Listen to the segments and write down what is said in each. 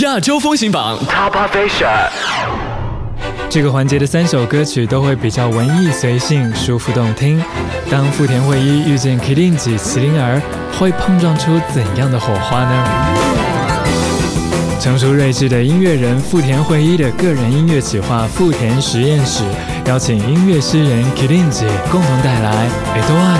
亚洲风行榜 Top Asia。这个环节的三首歌曲都会比较文艺随性、舒服动听。当富田惠一遇见 Kidinji 麒麟儿，会碰撞出怎样的火花呢？成熟睿智的音乐人富田惠一的个人音乐企划富田实验室，邀请音乐诗人 Kidinji 共同带来《Eduardo》。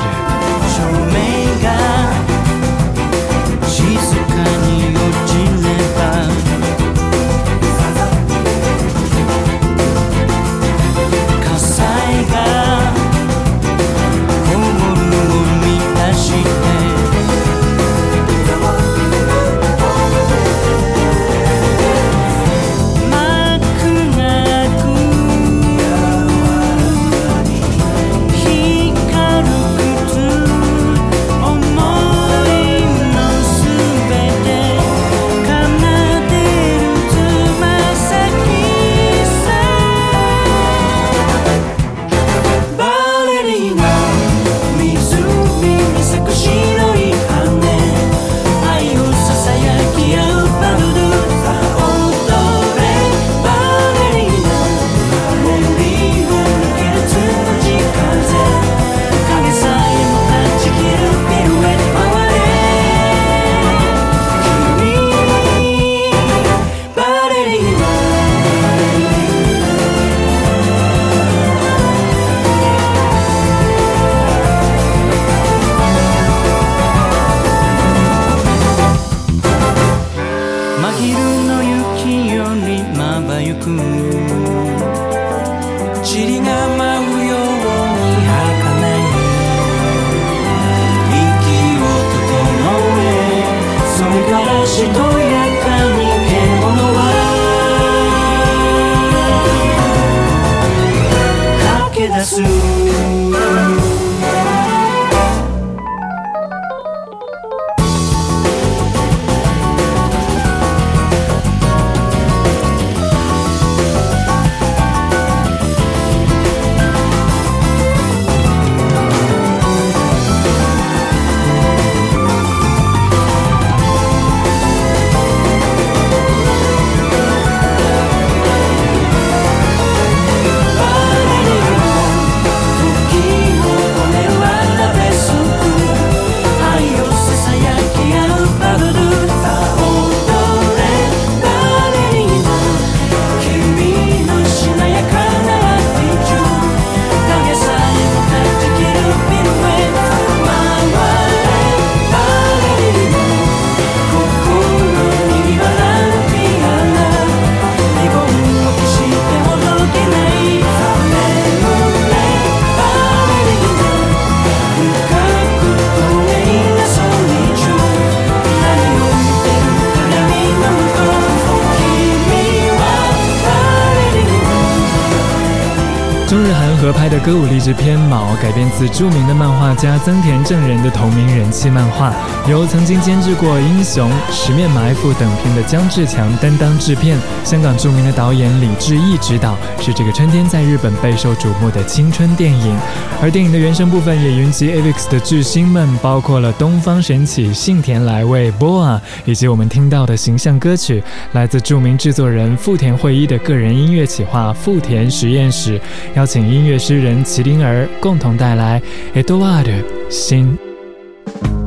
的歌舞励志片《毛》改编自著名的漫画家增田正人的同名人气漫画，由曾经监制过《英雄》《十面埋伏》等片的姜志强担当制片，香港著名的导演李志毅执导，是这个春天在日本备受瞩目的青春电影。而电影的原声部分也云集 AVIX 的巨星们，包括了东方神起、幸田来未、BoA，以及我们听到的形象歌曲，来自著名制作人富田惠一的个人音乐企划富田实验室，邀请音乐师。诗人麒麟儿共同带来《Eduardo》心。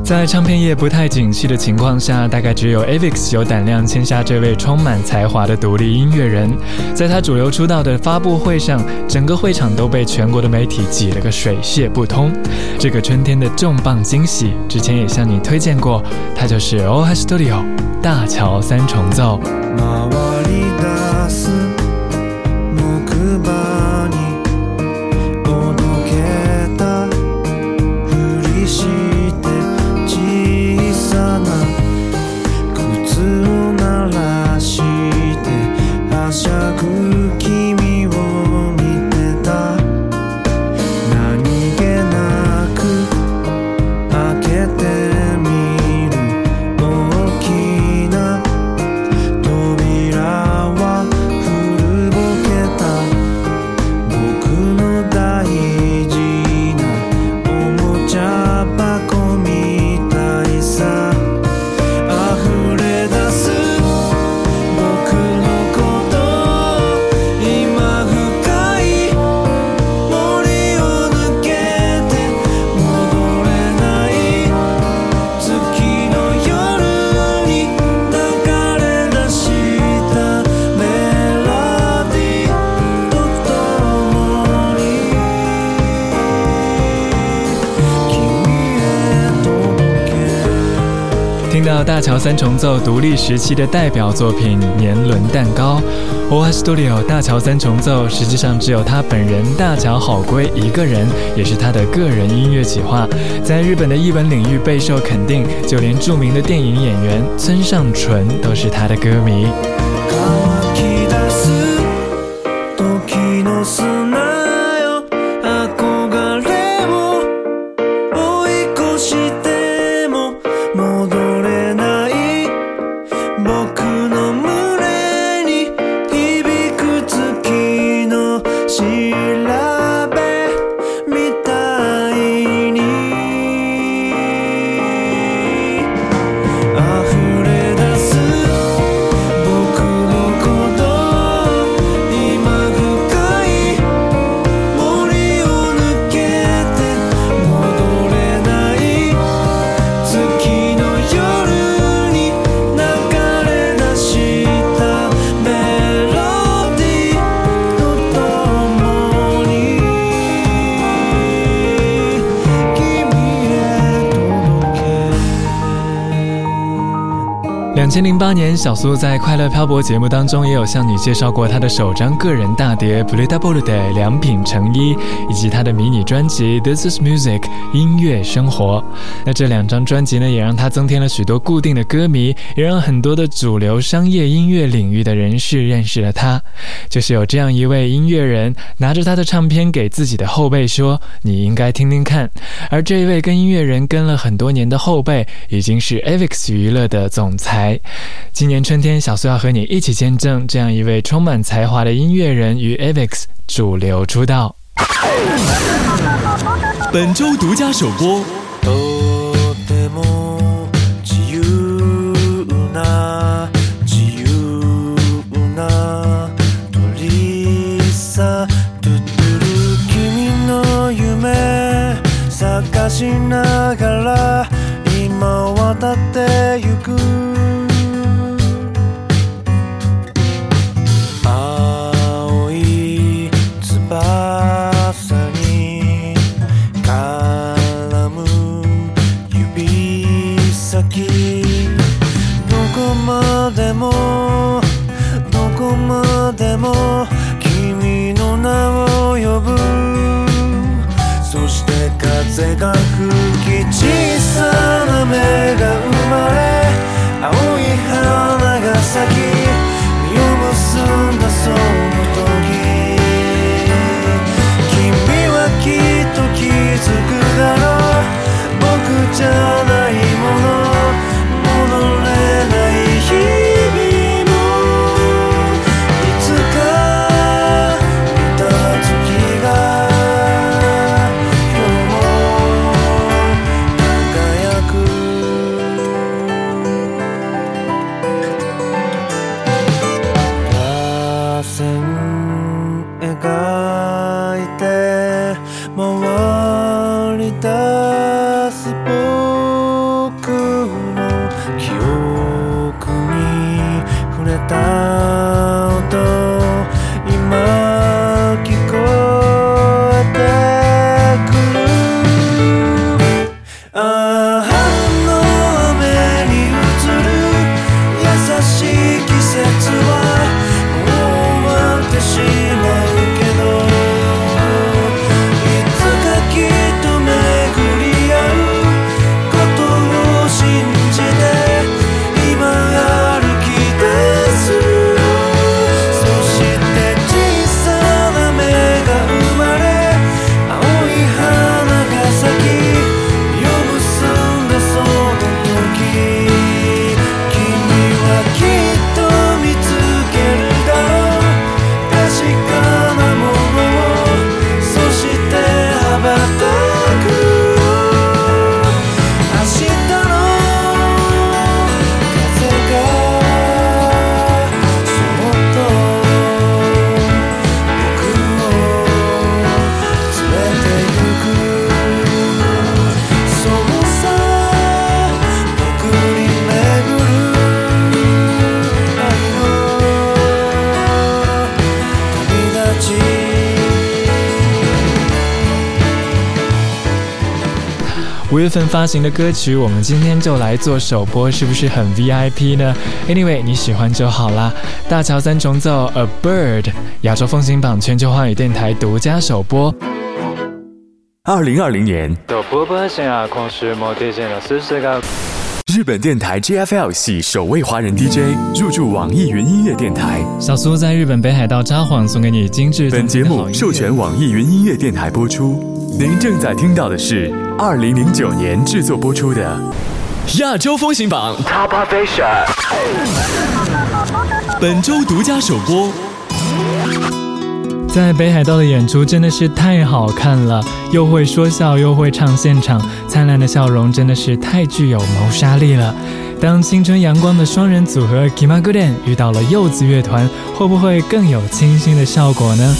在唱片业不太景气的情况下，大概只有 Avex 有胆量签下这位充满才华的独立音乐人。在他主流出道的发布会上，整个会场都被全国的媒体挤了个水泄不通。这个春天的重磅惊喜，之前也向你推荐过，他就是 OH Studio 大桥三重奏。桥三重奏独立时期的代表作品《年轮蛋糕》。OH Studio 大桥三重奏实际上只有他本人大桥好归一个人，也是他的个人音乐企划，在日本的译文领域备受肯定，就连著名的电影演员村上淳都是他的歌迷。两千零八年，小苏在《快乐漂泊》节目当中也有向你介绍过他的首张个人大碟《b l u d Double》的良品成衣，以及他的迷你专辑《This Is Music》音乐生活。那这两张专辑呢，也让他增添了许多固定的歌迷，也让很多的主流商业音乐领域的人士认识了他。就是有这样一位音乐人，拿着他的唱片给自己的后辈说：“你应该听听看。”而这一位跟音乐人跟了很多年的后辈，已经是 Avix 娱乐的总裁。今年春天，小苏要和你一起见证这样一位充满才华的音乐人与 Avex 主流出道。本周独家首播。もどこまでも君の名を呼ぶ。そして風が吹き小さな芽が生まれ青い花が咲き実を結んだそう。五月份发行的歌曲，我们今天就来做首播，是不是很 VIP 呢？Anyway，你喜欢就好啦。大乔三重奏《A Bird》，亚洲风行榜全球华语电台独家首播。二零二零年，日本电台 JFL 系首位华人 DJ 入驻网易云音乐电台。小苏在日本北海道札幌送给你精致。本节目授权网易云音乐电台播出。您正在听到的是二零零九年制作播出的亚洲风行榜 Top Asia，本周独家首播。在北海道的演出真的是太好看了，又会说笑又会唱现场，灿烂的笑容真的是太具有谋杀力了。当青春阳光的双人组合 Kimagure 遇到了柚子乐团，会不会更有清新的效果呢？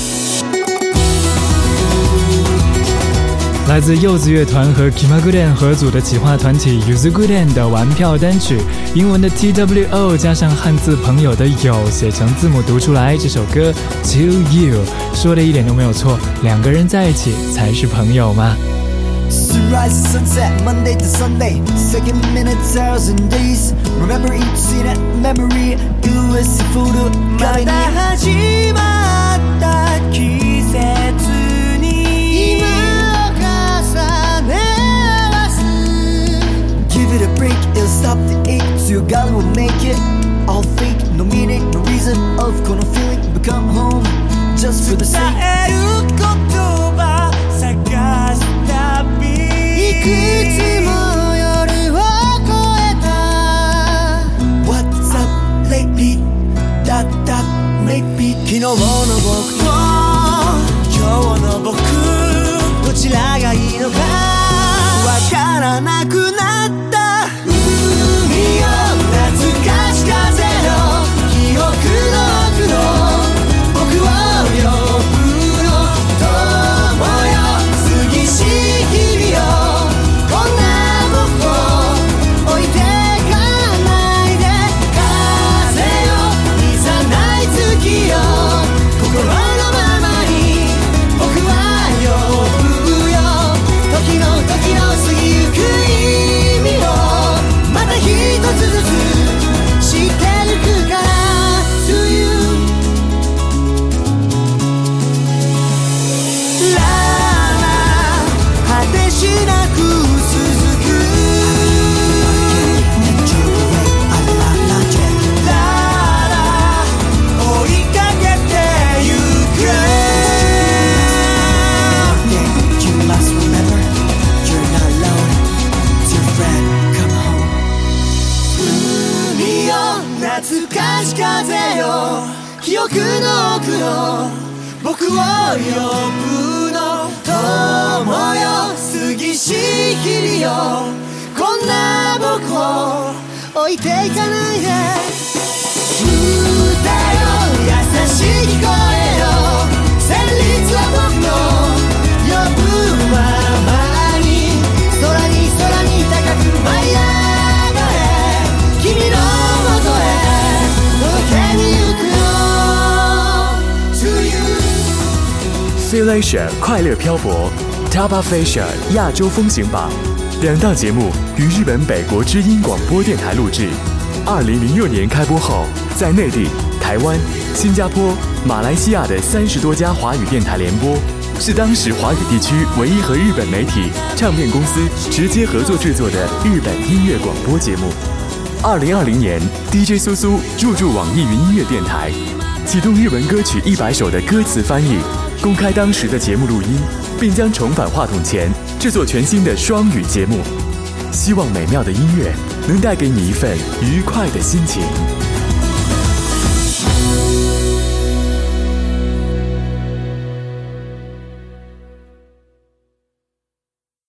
来自柚子乐团和 Kimagure 合组的企划团体 Uzugure 的玩票单曲，英文的 T W O 加上汉字朋友的友写成字母读出来，这首歌 To You 说的一点都没有错，两个人在一起才是朋友嘛。stop so your God will make it. All fake no meaning no reason. Of この feeling become home. Just for the sake 風よ記憶の奥の僕を呼ぶの友よ過ぎし日々よこんな僕を置いていかないで。歌よ優しい聞こえよ旋律は僕の Philasia 快乐漂泊 Taba Fesha 亚洲风行榜，两档节目于日本北国之音广播电台录制。二零零六年开播后，在内地、台湾、新加坡、马来西亚的三十多家华语电台联播，是当时华语地区唯一和日本媒体唱片公司直接合作制作的日本音乐广播节目。二零二零年，DJ 苏苏入驻网易云音乐电台，启动日文歌曲一百首的歌词翻译。公开当时的节目录音，并将重返话筒前制作全新的双语节目。希望美妙的音乐能带给你一份愉快的心情。